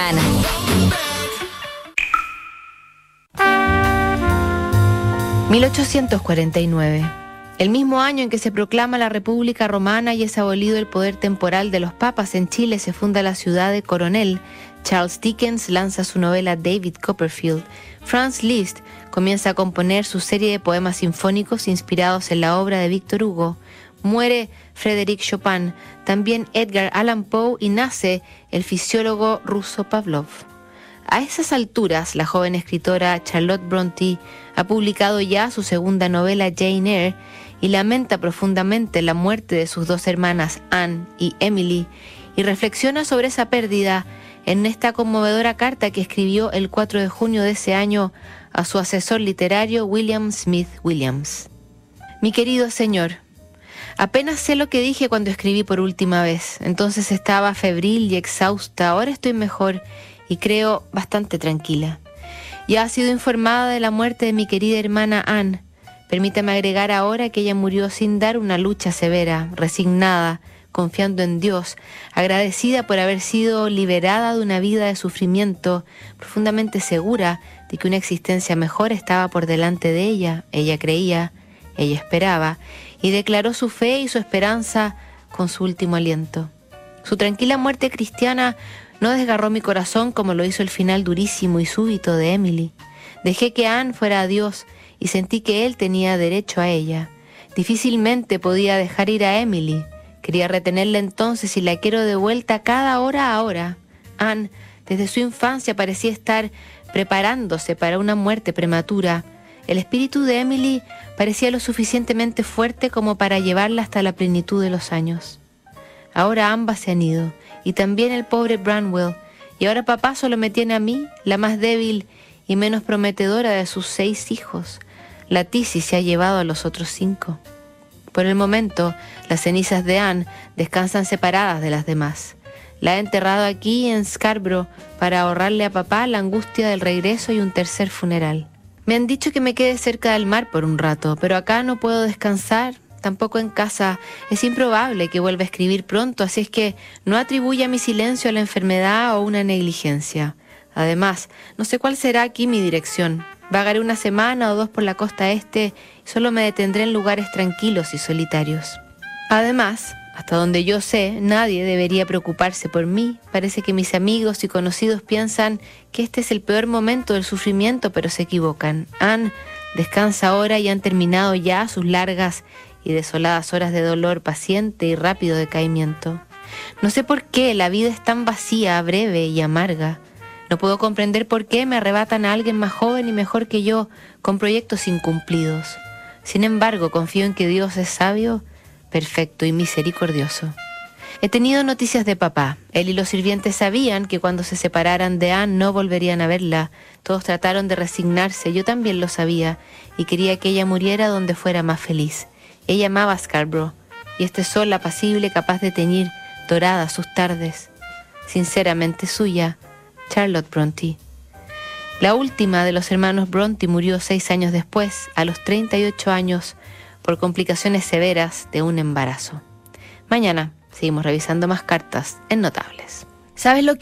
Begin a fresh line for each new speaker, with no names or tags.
semana.
...1849... El mismo año en que se proclama la República Romana y es abolido el poder temporal de los papas en Chile, se funda la ciudad de Coronel. Charles Dickens lanza su novela David Copperfield. Franz Liszt comienza a componer su serie de poemas sinfónicos inspirados en la obra de Víctor Hugo. Muere Frédéric Chopin, también Edgar Allan Poe y nace el fisiólogo ruso Pavlov. A esas alturas, la joven escritora Charlotte Bronte ha publicado ya su segunda novela Jane Eyre y lamenta profundamente la muerte de sus dos hermanas Anne y Emily y reflexiona sobre esa pérdida en esta conmovedora carta que escribió el 4 de junio de ese año a su asesor literario William Smith Williams. Mi querido señor, apenas sé lo que dije cuando escribí por última vez, entonces estaba febril y exhausta, ahora estoy mejor y creo bastante tranquila. Ya ha sido informada de la muerte de mi querida hermana Anne, Permítame agregar ahora que ella murió sin dar una lucha severa, resignada, confiando en Dios, agradecida por haber sido liberada de una vida de sufrimiento, profundamente segura de que una existencia mejor estaba por delante de ella. Ella creía, ella esperaba, y declaró su fe y su esperanza con su último aliento. Su tranquila muerte cristiana no desgarró mi corazón como lo hizo el final durísimo y súbito de Emily. Dejé que Anne fuera a Dios y sentí que él tenía derecho a ella. Difícilmente podía dejar ir a Emily. Quería retenerla entonces y la quiero de vuelta cada hora a hora. Anne, desde su infancia, parecía estar preparándose para una muerte prematura. El espíritu de Emily parecía lo suficientemente fuerte como para llevarla hasta la plenitud de los años. Ahora ambas se han ido, y también el pobre Branwell, y ahora papá solo me tiene a mí, la más débil y menos prometedora de sus seis hijos. La tisis se ha llevado a los otros cinco. Por el momento, las cenizas de Anne descansan separadas de las demás. La he enterrado aquí en Scarborough para ahorrarle a papá la angustia del regreso y un tercer funeral. Me han dicho que me quede cerca del mar por un rato, pero acá no puedo descansar, tampoco en casa. Es improbable que vuelva a escribir pronto, así es que no atribuya mi silencio a la enfermedad o una negligencia. Además, no sé cuál será aquí mi dirección. Vagaré una semana o dos por la costa este y solo me detendré en lugares tranquilos y solitarios. Además, hasta donde yo sé, nadie debería preocuparse por mí. Parece que mis amigos y conocidos piensan que este es el peor momento del sufrimiento, pero se equivocan. Anne descansa ahora y han terminado ya sus largas y desoladas horas de dolor paciente y rápido decaimiento. No sé por qué la vida es tan vacía, breve y amarga. No puedo comprender por qué me arrebatan a alguien más joven y mejor que yo, con proyectos incumplidos. Sin embargo, confío en que Dios es sabio, perfecto y misericordioso. He tenido noticias de papá. Él y los sirvientes sabían que cuando se separaran de Anne no volverían a verla. Todos trataron de resignarse, yo también lo sabía, y quería que ella muriera donde fuera más feliz. Ella amaba a Scarborough, y este sol apacible capaz de teñir doradas sus tardes. Sinceramente suya, Charlotte Bronte. La última de los hermanos Bronte murió seis años después, a los 38 años, complicaciones severas de un embarazo. Mañana seguimos revisando más cartas en Notables. ¿Sabes lo que